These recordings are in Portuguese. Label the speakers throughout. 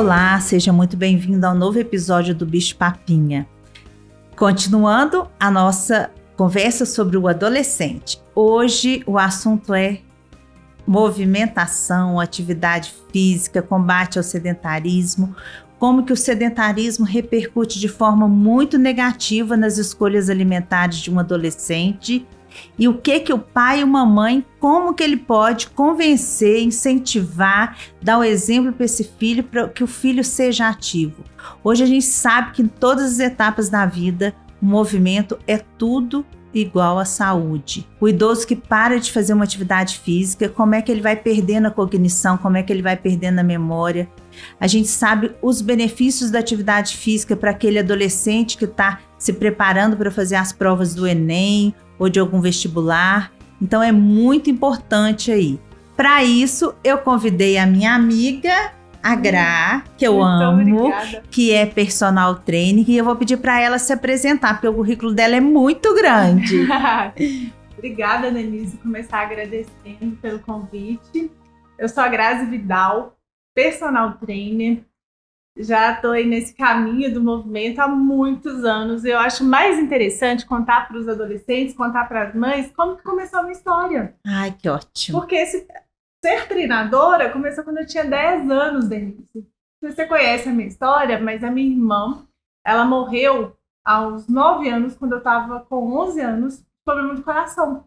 Speaker 1: Olá, seja muito bem-vindo ao novo episódio do Bicho Papinha. Continuando a nossa conversa sobre o adolescente. Hoje o assunto é movimentação, atividade física, combate ao sedentarismo, como que o sedentarismo repercute de forma muito negativa nas escolhas alimentares de um adolescente e o que que o pai e uma mãe, como que ele pode convencer, incentivar, dar o um exemplo para esse filho para que o filho seja ativo. Hoje a gente sabe que em todas as etapas da vida o movimento é tudo igual à saúde. O idoso que para de fazer uma atividade física, como é que ele vai perdendo a cognição, como é que ele vai perdendo a memória. A gente sabe os benefícios da atividade física para aquele adolescente que está se preparando para fazer as provas do Enem ou de algum vestibular. Então é muito importante aí. Para isso, eu convidei a minha amiga, a Gra, que eu muito amo, obrigada. que é personal trainer, e eu vou pedir para ela se apresentar, porque o currículo dela é muito grande.
Speaker 2: obrigada, Denise, começar agradecendo pelo convite. Eu sou a Grazi Vidal, personal trainer, já estou aí nesse caminho do movimento há muitos anos. Eu acho mais interessante contar para os adolescentes, contar para as mães como que começou a minha história.
Speaker 1: Ai, que ótimo.
Speaker 2: Porque esse, ser treinadora começou quando eu tinha 10 anos, Denise. Você conhece a minha história, mas a minha irmã, ela morreu aos 9 anos, quando eu estava com 11 anos, problema do coração.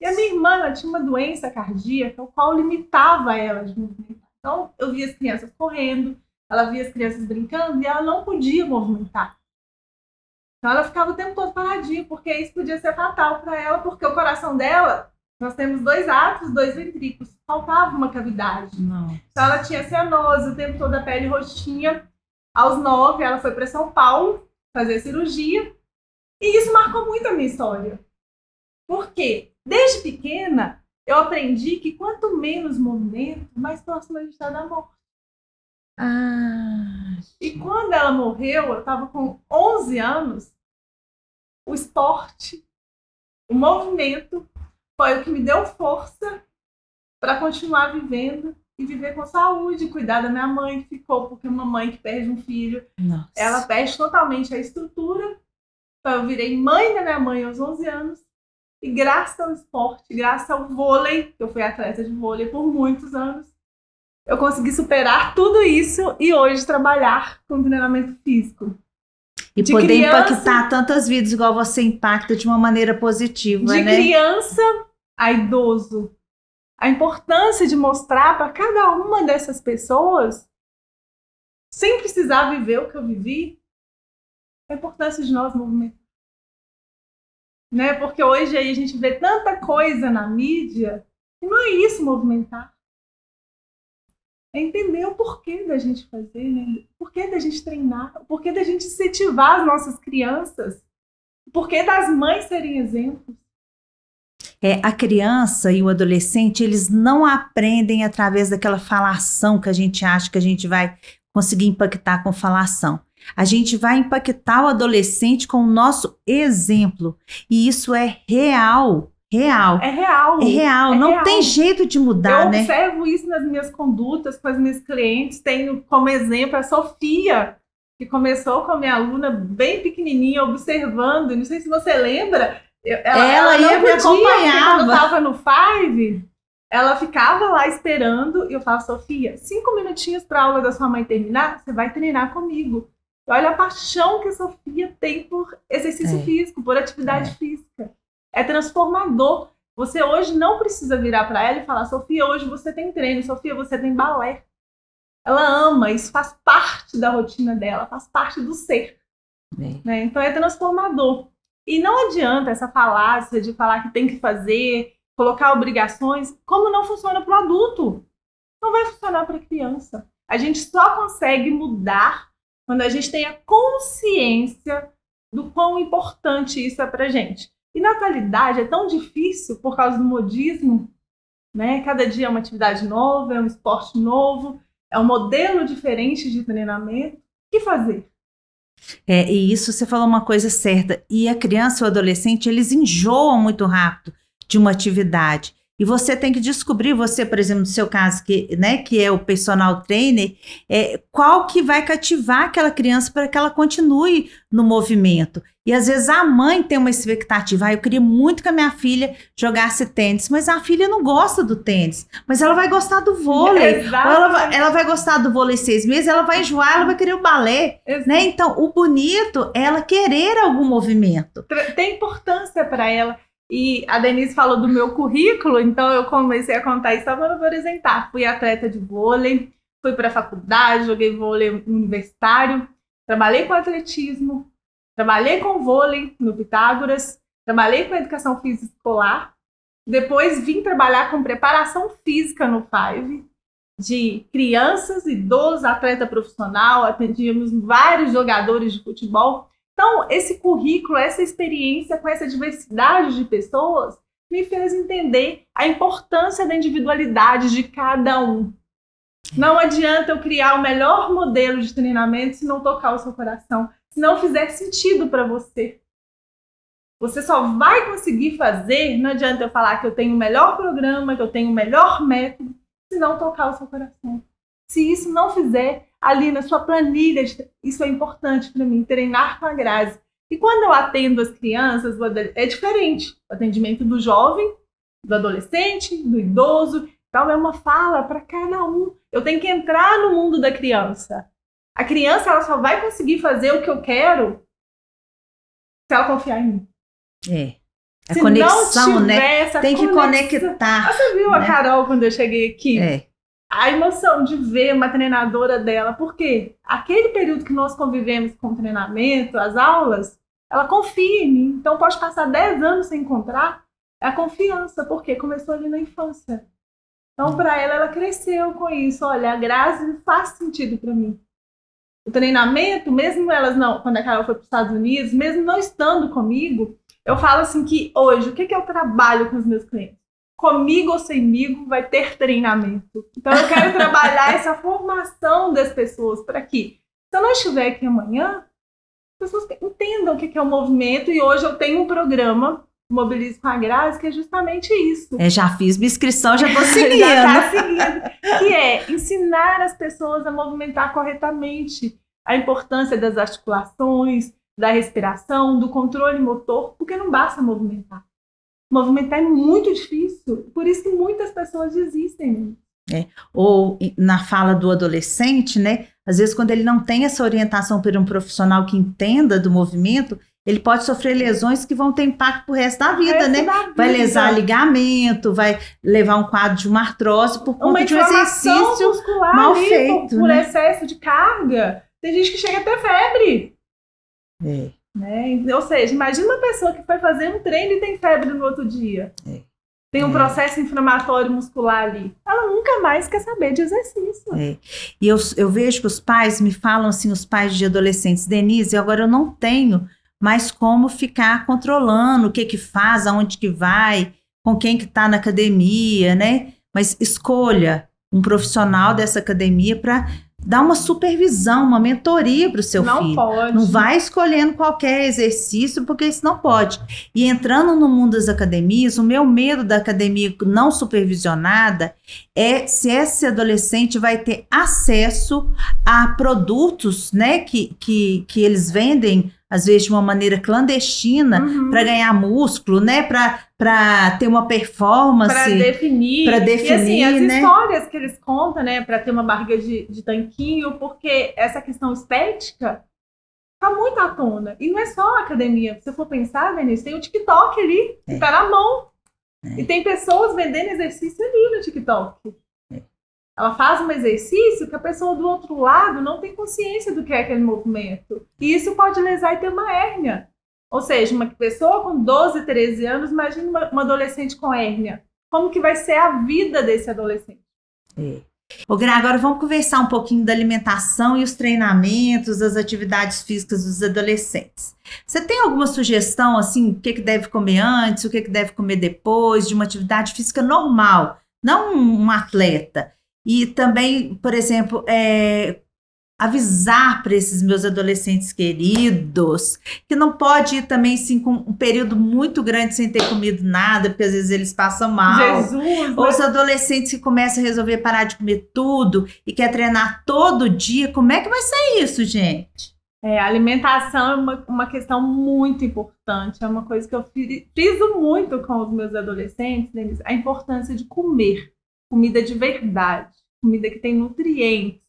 Speaker 2: E a minha irmã tinha uma doença cardíaca, o qual limitava ela de movimentar. Então, eu via as crianças correndo, ela via as crianças brincando e ela não podia movimentar. Então ela ficava o tempo todo paradinha, porque isso podia ser fatal para ela, porque o coração dela, nós temos dois atos, dois ventrículos, faltava uma cavidade.
Speaker 1: Não.
Speaker 2: Então ela tinha cianose, o tempo todo a pele roxinha. Aos nove, ela foi para São Paulo fazer cirurgia. E isso marcou muito a minha história. Porque desde pequena eu aprendi que quanto menos movimento, mais próximo a gente está da morte.
Speaker 1: Ah.
Speaker 2: E quando ela morreu, eu estava com 11 anos, o esporte, o movimento, foi o que me deu força para continuar vivendo e viver com saúde, cuidar da minha mãe que ficou, porque uma mãe que perde um filho,
Speaker 1: Nossa.
Speaker 2: ela perde totalmente a estrutura. Então eu virei mãe da minha mãe aos 11 anos e graças ao esporte, graças ao vôlei, eu fui atleta de vôlei por muitos anos, eu consegui superar tudo isso e hoje trabalhar com treinamento físico.
Speaker 1: E de poder criança, impactar tantas vidas igual você impacta de uma maneira positiva,
Speaker 2: de
Speaker 1: né?
Speaker 2: De criança a idoso. A importância de mostrar para cada uma dessas pessoas, sem precisar viver o que eu vivi, a importância de nós movimentar. Né? Porque hoje aí a gente vê tanta coisa na mídia e não é isso movimentar é entender o porquê da gente fazer, né? O porquê da gente treinar, o porquê da gente incentivar as nossas crianças, o porquê das mães serem exemplos.
Speaker 1: É, a criança e o adolescente, eles não aprendem através daquela falação que a gente acha que a gente vai conseguir impactar com falação. A gente vai impactar o adolescente com o nosso exemplo. E isso é real. Real.
Speaker 2: É real.
Speaker 1: É real.
Speaker 2: É
Speaker 1: não
Speaker 2: real.
Speaker 1: tem jeito de mudar,
Speaker 2: Eu
Speaker 1: né?
Speaker 2: Eu observo isso nas minhas condutas com as minhas clientes. Tenho como exemplo a Sofia, que começou com a minha aluna bem pequenininha, observando. Não sei se você lembra.
Speaker 1: Ela, ela, ela ia me acompanhar.
Speaker 2: Quando eu estava no Five, ela ficava lá esperando. E eu falava, Sofia, cinco minutinhos para a aula da sua mãe terminar, você vai treinar comigo. Olha a paixão que a Sofia tem por exercício
Speaker 1: É.
Speaker 2: físico, por atividade física é transformador. Você hoje não precisa virar para ela e falar, Sofia, hoje você tem treino, Sofia, você tem balé. Ela ama, isso faz parte da rotina dela, faz parte do ser.
Speaker 1: É.
Speaker 2: Né? Então é transformador. E não adianta essa falácia de falar que tem que fazer, colocar obrigações, como não funciona para o adulto. Não vai funcionar para a criança. A gente só consegue mudar quando a gente tem a consciência do quão importante isso é para gente. E na atualidade é tão difícil por causa do modismo, né? Cada dia é uma atividade nova, é um esporte novo, é um modelo diferente de treinamento. O que fazer?
Speaker 1: É, e isso você falou uma coisa certa. E a criança ou adolescente, eles enjoam muito rápido de uma atividade. E você tem que descobrir, você, por exemplo, no seu caso, que, né, que é o personal trainer, é, qual que vai cativar aquela criança para que ela continue no movimento. E às vezes a mãe tem uma expectativa, ah, eu queria muito que a minha filha jogasse tênis, mas a filha não gosta do tênis, mas ela vai gostar do vôlei, ela vai, ela vai gostar do vôlei seis meses, ela vai enjoar, ela vai querer o balé, né? Então, o bonito é ela querer algum movimento.
Speaker 2: Tem importância para ela. E a Denise falou do meu currículo, então eu comecei a contar isso só para apresentar. Fui atleta de vôlei, fui para a faculdade, joguei vôlei universitário, trabalhei com atletismo, trabalhei com vôlei no Pitágoras, trabalhei com educação física escolar, depois vim trabalhar com preparação física no Five, de crianças, idosos, atleta profissional, atendíamos vários jogadores de futebol. Então, esse currículo, essa experiência com essa diversidade de pessoas me fez entender a importância da individualidade de cada um. Não adianta eu criar o melhor modelo de treinamento se não tocar o seu coração, se não fizer sentido para você. Você só vai conseguir fazer, não adianta eu falar que eu tenho o melhor programa, que eu tenho o melhor método, se não tocar o seu coração. Se isso não fizer, ali na sua planilha. Isso é importante para mim, treinar com a Grazi. E quando eu atendo as crianças, é diferente. O atendimento do jovem, do adolescente, do idoso, então é uma fala para cada um. Eu tenho que entrar no mundo da criança. A criança ela só vai conseguir fazer o que eu quero se ela confiar em mim.
Speaker 1: É. A se conexão, né? Tem que conectar.
Speaker 2: Você viu né? a Carol quando eu cheguei aqui? É a emoção de ver uma treinadora dela, porque aquele período que nós convivemos com o treinamento, as aulas, ela confia em mim. Então pode passar 10 anos sem encontrar, é a confiança, porque começou ali na infância. Então, para ela, ela cresceu com isso. Olha, a Grazi faz sentido para mim. O treinamento, mesmo elas não, quando a Carol foi para os Estados Unidos, mesmo não estando comigo, eu falo assim que hoje, o que, que eu trabalho com os meus clientes? Comigo ou semigo, vai ter treinamento. Então eu quero trabalhar essa formação das pessoas para que, se eu não estiver aqui amanhã, as pessoas entendam o que é o movimento e hoje eu tenho um programa Mobilize com a Grazi, que é justamente isso.
Speaker 1: É, já fiz minha inscrição, já estou seguindo. já tá
Speaker 2: seguindo. Que é ensinar as pessoas a movimentar corretamente a importância das articulações, da respiração, do controle motor, porque não basta movimentar movimentar é muito difícil, por isso que muitas pessoas desistem.
Speaker 1: É. Ou na fala do adolescente, né? Às vezes, quando ele não tem essa orientação por um profissional que entenda do movimento, ele pode sofrer lesões que vão ter impacto pro resto da vida, resto né? Da vida. Vai lesar ligamento, vai levar um quadro de uma artrose por conta uma de um exercício mal ali, feito.
Speaker 2: Por, por né? excesso de carga. Tem gente que chega até febre. É. Né? Ou seja, imagina uma pessoa que foi fazer um treino e tem febre no outro dia. É. Tem um é. processo inflamatório muscular ali. Ela nunca mais quer saber de exercício.
Speaker 1: É. E eu, eu vejo que os pais me falam assim, os pais de adolescentes, Denise, agora eu não tenho mais como ficar controlando o que que faz, aonde que vai, com quem que está na academia, né? Mas escolha um profissional dessa academia para Dá uma supervisão, uma mentoria para o seu
Speaker 2: não
Speaker 1: filho.
Speaker 2: Não pode.
Speaker 1: Não vai escolhendo qualquer exercício, porque isso não pode. E entrando no mundo das academias, o meu medo da academia não supervisionada é se esse adolescente vai ter acesso a produtos né, que, que, que eles vendem às vezes de uma maneira clandestina, uhum. para ganhar músculo, né? Para ter uma performance. Para
Speaker 2: definir.
Speaker 1: Para definir. E assim, as
Speaker 2: né? histórias que eles contam, né? Para ter uma barriga de, de tanquinho, porque essa questão estética tá muito à tona. E não é só a academia. Se você for pensar, Denise, tem o TikTok ali, que é. tá na mão. É. E tem pessoas vendendo exercício ali no TikTok. Ela faz um exercício que a pessoa do outro lado não tem consciência do que é aquele movimento. E isso pode lesar e ter uma hérnia. Ou seja, uma pessoa com 12, 13 anos, imagine uma, uma adolescente com hérnia. Como que vai ser a vida desse adolescente?
Speaker 1: É. Ô, Gra, agora vamos conversar um pouquinho da alimentação e os treinamentos, as atividades físicas dos adolescentes. Você tem alguma sugestão, assim, o que, que deve comer antes, o que, que deve comer depois de uma atividade física normal? Não um atleta. E também, por exemplo, é, avisar para esses meus adolescentes queridos que não pode ir também sim com um período muito grande sem ter comido nada, porque às vezes eles passam mal.
Speaker 2: Jesus,
Speaker 1: Ou
Speaker 2: né?
Speaker 1: os adolescentes que começam a resolver parar de comer tudo e quer treinar todo dia, como é que vai ser isso, gente?
Speaker 2: É, a alimentação é uma, uma questão muito importante. É uma coisa que eu fri- friso muito com os meus adolescentes, Denise, a importância de comer comida de verdade, comida que tem nutrientes.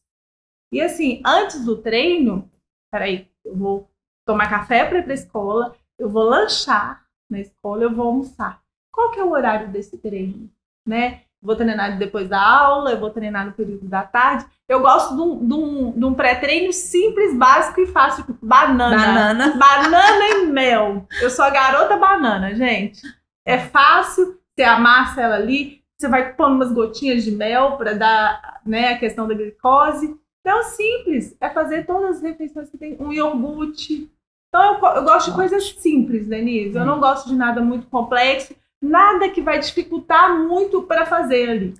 Speaker 2: E assim, antes do treino, peraí, eu vou tomar café para ir para a escola, eu vou lanchar na escola, eu vou almoçar. Qual que é o horário desse treino? Né? Vou treinar depois da aula, eu vou treinar no período da tarde. Eu gosto de um, de um, de um pré-treino simples, básico e fácil. tipo Banana.
Speaker 1: Banana.
Speaker 2: Banana e mel. Eu sou a garota banana, gente. É fácil, você amassa ela ali, você vai pondo umas gotinhas de mel para dar né, a questão da glicose. Então, é simples. É fazer todas as refeições que tem. Um iogurte. Então, eu, eu gosto de coisas simples, Denise. Eu não gosto de nada muito complexo. Nada que vai dificultar muito para fazer ali.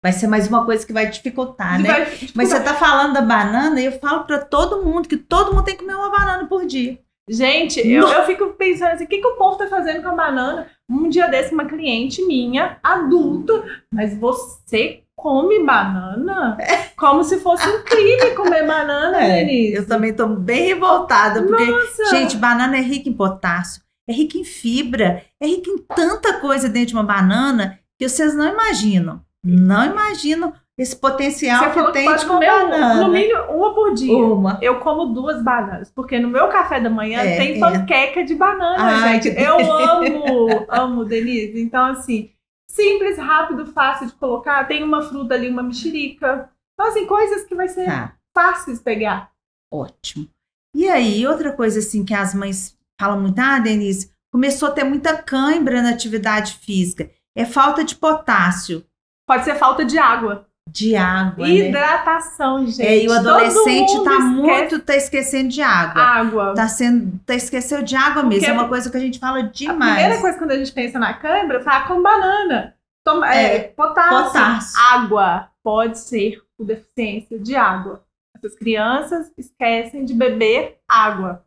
Speaker 1: Vai ser mais uma coisa que vai dificultar, né?
Speaker 2: Vai
Speaker 1: Mas
Speaker 2: dificultar.
Speaker 1: você tá falando da banana e eu falo para todo mundo que todo mundo tem que comer uma banana por dia.
Speaker 2: Gente, eu, eu fico pensando assim, o que, que o povo tá fazendo com a banana? Um dia desse, uma cliente minha, adulta, mas você come banana? Como se fosse um crime comer banana, Denise.
Speaker 1: É, eu também tô bem revoltada, porque,
Speaker 2: Nossa.
Speaker 1: gente, banana é rica em potássio, é rica em fibra, é rica em tanta coisa dentro de uma banana que vocês não imaginam. Não imaginam esse potencial
Speaker 2: você falou
Speaker 1: que
Speaker 2: que
Speaker 1: tem
Speaker 2: pode
Speaker 1: de
Speaker 2: comer
Speaker 1: banana.
Speaker 2: no mínimo uma por dia.
Speaker 1: Uma.
Speaker 2: Eu como duas bananas, porque no meu café da manhã
Speaker 1: É,
Speaker 2: tem
Speaker 1: é.
Speaker 2: panqueca de banana,
Speaker 1: Ai,
Speaker 2: gente.
Speaker 1: que
Speaker 2: Eu amo, amo, Denise. Então, assim, simples, rápido, fácil de colocar. Tem uma fruta ali, uma mexerica. Então, assim, coisas que vai ser
Speaker 1: Tá,
Speaker 2: fáceis pegar.
Speaker 1: ótimo. E aí, outra coisa assim que as mães falam muito, ah, Denise, começou a ter muita cãibra na atividade física. É falta de potássio,
Speaker 2: Pode ser falta de água.
Speaker 1: De água, né?
Speaker 2: Hidratação, gente.
Speaker 1: É, e o adolescente tá
Speaker 2: esquece
Speaker 1: muito, tá esquecendo de água.
Speaker 2: água.
Speaker 1: Tá sendo, tá esqueceu de água mesmo.
Speaker 2: Porque
Speaker 1: É uma coisa que a gente fala
Speaker 2: A
Speaker 1: demais.
Speaker 2: primeira coisa quando a gente pensa na câimbra, fala com banana. Toma, é,
Speaker 1: É,
Speaker 2: potássio.
Speaker 1: potássio.
Speaker 2: Água. Pode ser por deficiência de água. Essas crianças esquecem de beber água.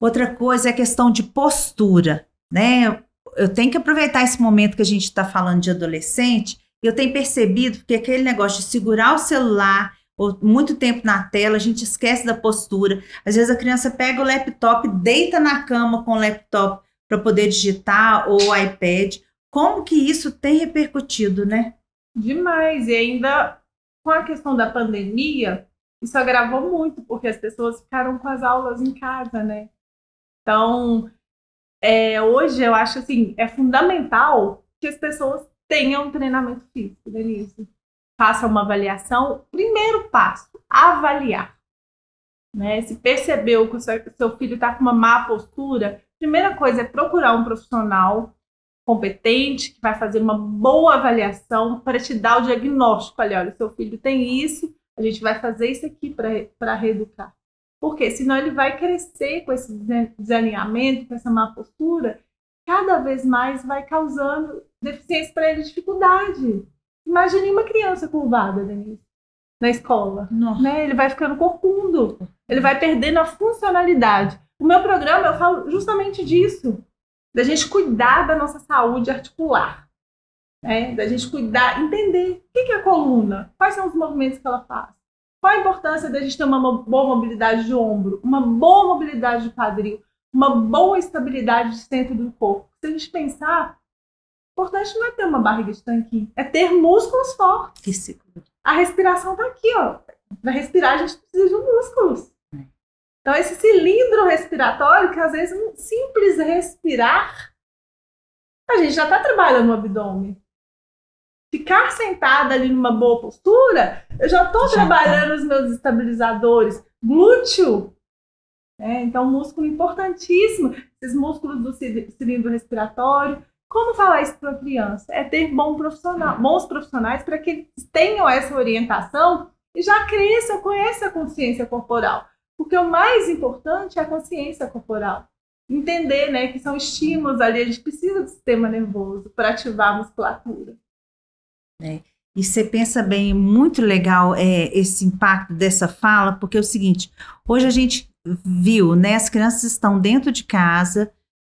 Speaker 1: Outra coisa é a questão de postura, né? Eu tenho que aproveitar esse momento que a gente está falando de adolescente. Eu tenho percebido que aquele negócio de segurar o celular ou muito tempo na tela, a gente esquece da postura. Às vezes a criança pega o laptop, deita na cama com o laptop para poder digitar ou o iPad. Como que isso tem repercutido, né?
Speaker 2: Demais. E ainda com a questão da pandemia, isso agravou muito, porque as pessoas ficaram com as aulas em casa, né? Então, é, hoje eu acho assim, é fundamental que as pessoas tenham um treinamento físico, Denise. Faça uma avaliação. Primeiro passo, avaliar. Né? Se percebeu que o seu, filho está com uma má postura, primeira coisa é procurar um profissional competente, que vai fazer uma boa avaliação para te dar o diagnóstico. Olha, olha, seu filho tem isso, a gente vai fazer isso aqui para reeducar. Porque senão ele vai crescer com esse desalinhamento, com essa má postura, cada vez mais vai causando deficiência para ele, dificuldade. Imagine uma criança curvada, Denise, na escola.
Speaker 1: Nossa.
Speaker 2: Né? Ele vai ficando corcundo, ele vai perdendo a funcionalidade. O meu programa eu falo justamente disso, da gente cuidar da nossa saúde articular, né? da gente cuidar, entender o que é a coluna, quais são os movimentos que ela faz, qual a importância da gente ter uma boa mobilidade de ombro, uma boa mobilidade de quadril, uma boa estabilidade de centro do corpo. Se a gente pensar, importante não é ter uma barriga de tanquinho, é ter músculos fortes. A respiração tá aqui, ó. Para respirar, a gente precisa de músculos. Então, esse cilindro respiratório, que às vezes um simples respirar, a gente já está trabalhando no abdômen. Ficar sentada ali numa boa postura, eu já estou
Speaker 1: Já
Speaker 2: trabalhando os meus estabilizadores. Glúteo. né? então, músculo importantíssimo. Esses músculos do ci- cilindro respiratório. Como falar isso para uma criança? É ter bom profissional, bons profissionais para que eles tenham essa orientação e já cresçam, conheçam a consciência corporal. Porque o mais importante é a consciência corporal. Entender né, que são estímulos ali, a gente precisa do sistema nervoso para ativar a musculatura.
Speaker 1: E você pensa bem, muito legal é, esse impacto dessa fala, porque é o seguinte: hoje a gente viu, né? As crianças estão dentro de casa,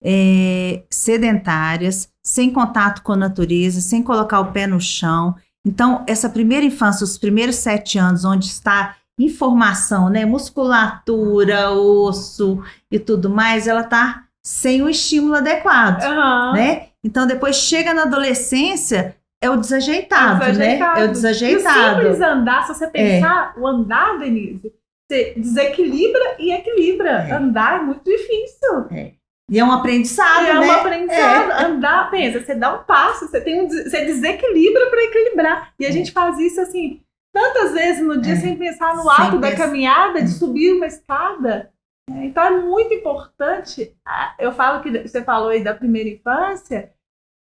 Speaker 1: é, sedentárias, sem contato com a natureza, sem colocar o pé no chão. Então, essa primeira infância, os primeiros sete anos, onde está informação, né? Musculatura, osso e tudo mais, ela está sem o estímulo adequado, uhum. né? Então, depois chega na adolescência, é o desajeitado, é o desajeitado. né? É o desajeitado. E o
Speaker 2: simples andar, se você pensar, é. o andar, Denise, você desequilibra e equilibra. É. Andar é muito difícil.
Speaker 1: É. E é um aprendizado,
Speaker 2: é
Speaker 1: né?
Speaker 2: É um aprendizado. É. Andar, pensa, você dá um passo, você tem um, você desequilibra para equilibrar. E a é. gente faz isso assim tantas vezes no dia é. sem pensar no sem ato da caminhada, de subir uma escada. Então é muito importante. Eu falo que você falou aí da primeira infância.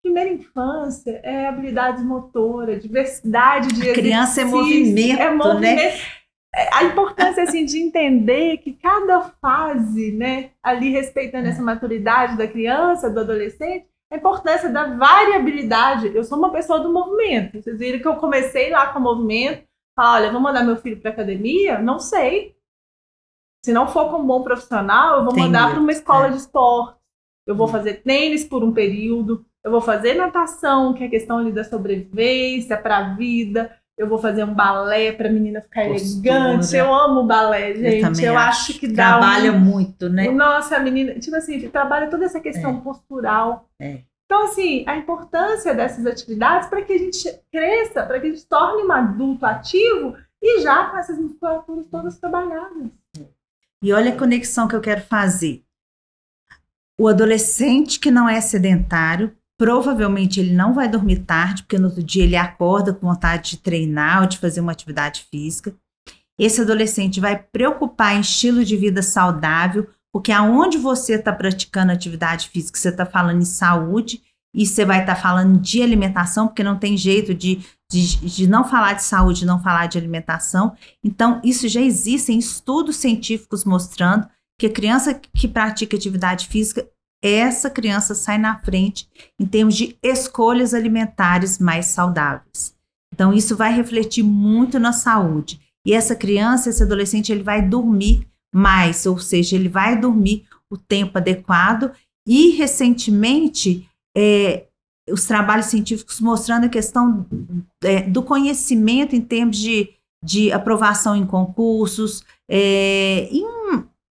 Speaker 2: Primeira infância é habilidades motoras, diversidade de
Speaker 1: a criança é movimento, é movimento. Né?
Speaker 2: A importância assim de entender que cada fase, né, ali respeitando essa maturidade da criança, do adolescente, a importância da variabilidade. Eu sou uma pessoa do movimento. Vocês viram que eu comecei lá com o movimento, falar, olha, vou mandar meu filho para academia? Não sei. Se não for com um bom profissional, eu vou Entendi. mandar para uma escola é. de esporte. Eu vou fazer tênis por um período. Eu vou fazer natação, que é questão ali da sobrevivência para a vida. Eu vou fazer um balé para a menina ficar Postura. elegante. Eu amo balé, gente. Eu, eu acho que dá.
Speaker 1: Trabalha um... muito, né?
Speaker 2: Nossa, a menina, tipo assim, trabalha toda essa questão é. postural. É. Então, assim, a importância dessas atividades para que a gente cresça, para que a gente torne um adulto ativo e já com essas musculaturas todas trabalhadas.
Speaker 1: E olha a conexão que eu quero fazer. O adolescente que não é sedentário, provavelmente ele não vai dormir tarde, porque no outro dia ele acorda com vontade de treinar ou de fazer uma atividade física. Esse adolescente vai preocupar em estilo de vida saudável, porque aonde você está praticando atividade física, você está falando em saúde e você vai estar tá falando de alimentação, porque não tem jeito de, de, de não falar de saúde, não falar de alimentação. Então, isso já existem estudos científicos mostrando que a criança que pratica atividade física essa criança sai na frente em termos de escolhas alimentares mais saudáveis. Então, isso vai refletir muito na saúde. E essa criança, esse adolescente, ele vai dormir mais, ou seja, ele vai dormir o tempo adequado. E, recentemente, é, os trabalhos científicos mostrando a questão é, do conhecimento em termos de, de aprovação em concursos, é, em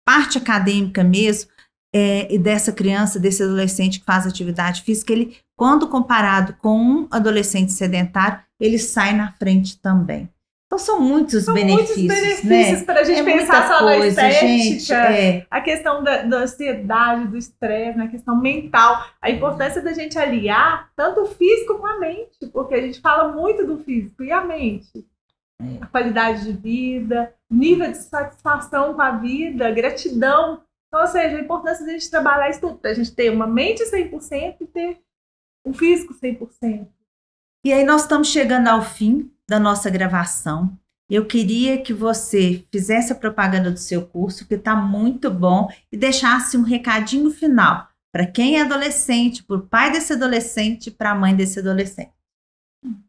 Speaker 1: parte acadêmica mesmo, é, e dessa criança, desse adolescente que faz atividade física, ele, quando comparado com um adolescente sedentário, ele sai na frente também. Então são muitos são benefícios, muitos benefícios
Speaker 2: né? para a gente é pensar só coisa, na estética, gente, é. a questão da, da ansiedade, do estresse, né? a questão mental, a importância da gente aliar tanto o físico com a mente, porque a gente fala muito do físico e a mente. É. A qualidade de vida, nível de satisfação com a vida, gratidão então, ou seja, a importância de a gente trabalhar isso tudo, a gente ter uma mente 100% e ter um físico 100%.
Speaker 1: E aí nós estamos chegando ao fim da nossa gravação. Eu queria que você fizesse a propaganda do seu curso, que está muito bom, e deixasse um recadinho final para quem é adolescente, para o pai desse adolescente, para a mãe desse adolescente.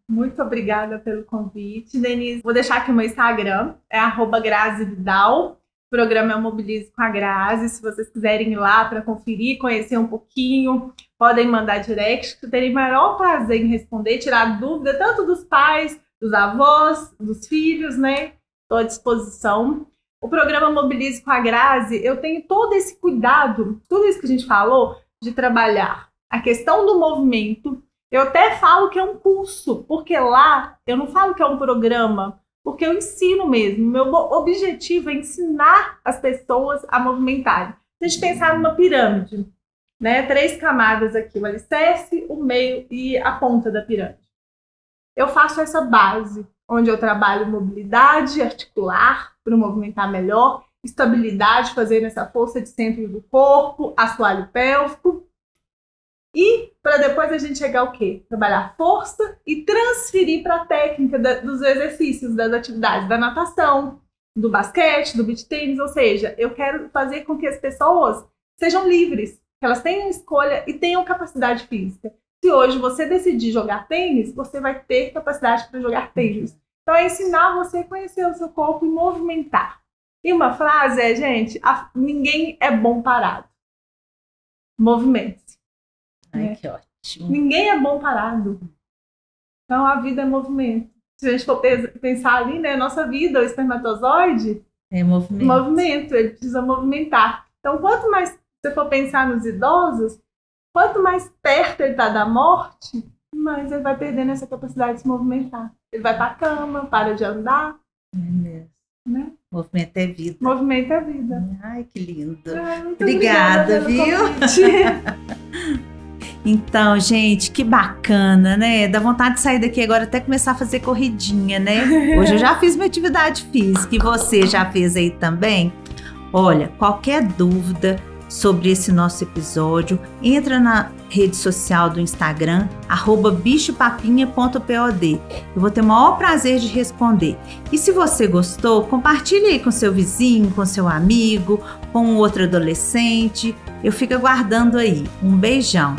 Speaker 2: Muito obrigada pelo convite, Denise. Vou deixar aqui o meu Instagram, é arroba Vidal, o programa o Mobilize com a Grazi. Se vocês quiserem ir lá para conferir, conhecer um pouquinho, podem mandar direct, que eu terei maior prazer em responder, tirar dúvida tanto dos pais, dos avós, dos filhos, né? Estou à disposição. O programa Mobilize com a Grazi, eu tenho todo esse cuidado, tudo isso que a gente falou, de trabalhar a questão do movimento. Eu até falo que é um curso, porque lá eu não falo que é um programa porque eu ensino mesmo. Meu objetivo é ensinar as pessoas a movimentarem. Se a gente pensar numa pirâmide, né? Três camadas aqui, o alicerce, o meio e a ponta da pirâmide. Eu faço essa base, onde eu trabalho mobilidade articular para movimentar melhor, estabilidade, fazendo essa força de centro do corpo, assoalho pélvico, e para depois a gente chegar ao quê? Trabalhar força e transferir para a técnica da, dos exercícios, das atividades da natação, do basquete, do beach tênis, ou seja, eu quero fazer com que as pessoas sejam livres, que elas tenham escolha e tenham capacidade física. Se hoje você decidir jogar tênis, você vai ter capacidade para jogar tênis. Então é ensinar você a conhecer o seu corpo e movimentar. E uma frase é, gente, a, ninguém é bom parado. Movimente-se.
Speaker 1: Ai, né? que ótimo.
Speaker 2: Ninguém é bom parado. Então a vida é movimento. Se a gente for pensar ali, né, nossa vida, o espermatozoide
Speaker 1: é movimento.
Speaker 2: movimento, ele precisa movimentar. Então, quanto mais você for pensar nos idosos, quanto mais perto ele está da morte, mais ele vai perdendo essa capacidade de se movimentar. Ele vai para a cama, para de andar.
Speaker 1: É mesmo. Né? Movimento é vida.
Speaker 2: Movimento é vida.
Speaker 1: Ai, que lindo. obrigada, obrigada viu? Então, gente, que bacana, né? Dá vontade de sair daqui agora até começar a fazer corridinha, né? Hoje eu já fiz minha atividade física e você já fez aí também? Olha, qualquer dúvida sobre esse nosso episódio, entra na rede social do Instagram, bichopapinha.pod. Eu vou ter o maior prazer de responder. E se você gostou, compartilhe aí com seu vizinho, com seu amigo, com outro adolescente. Eu fico aguardando aí. Um beijão.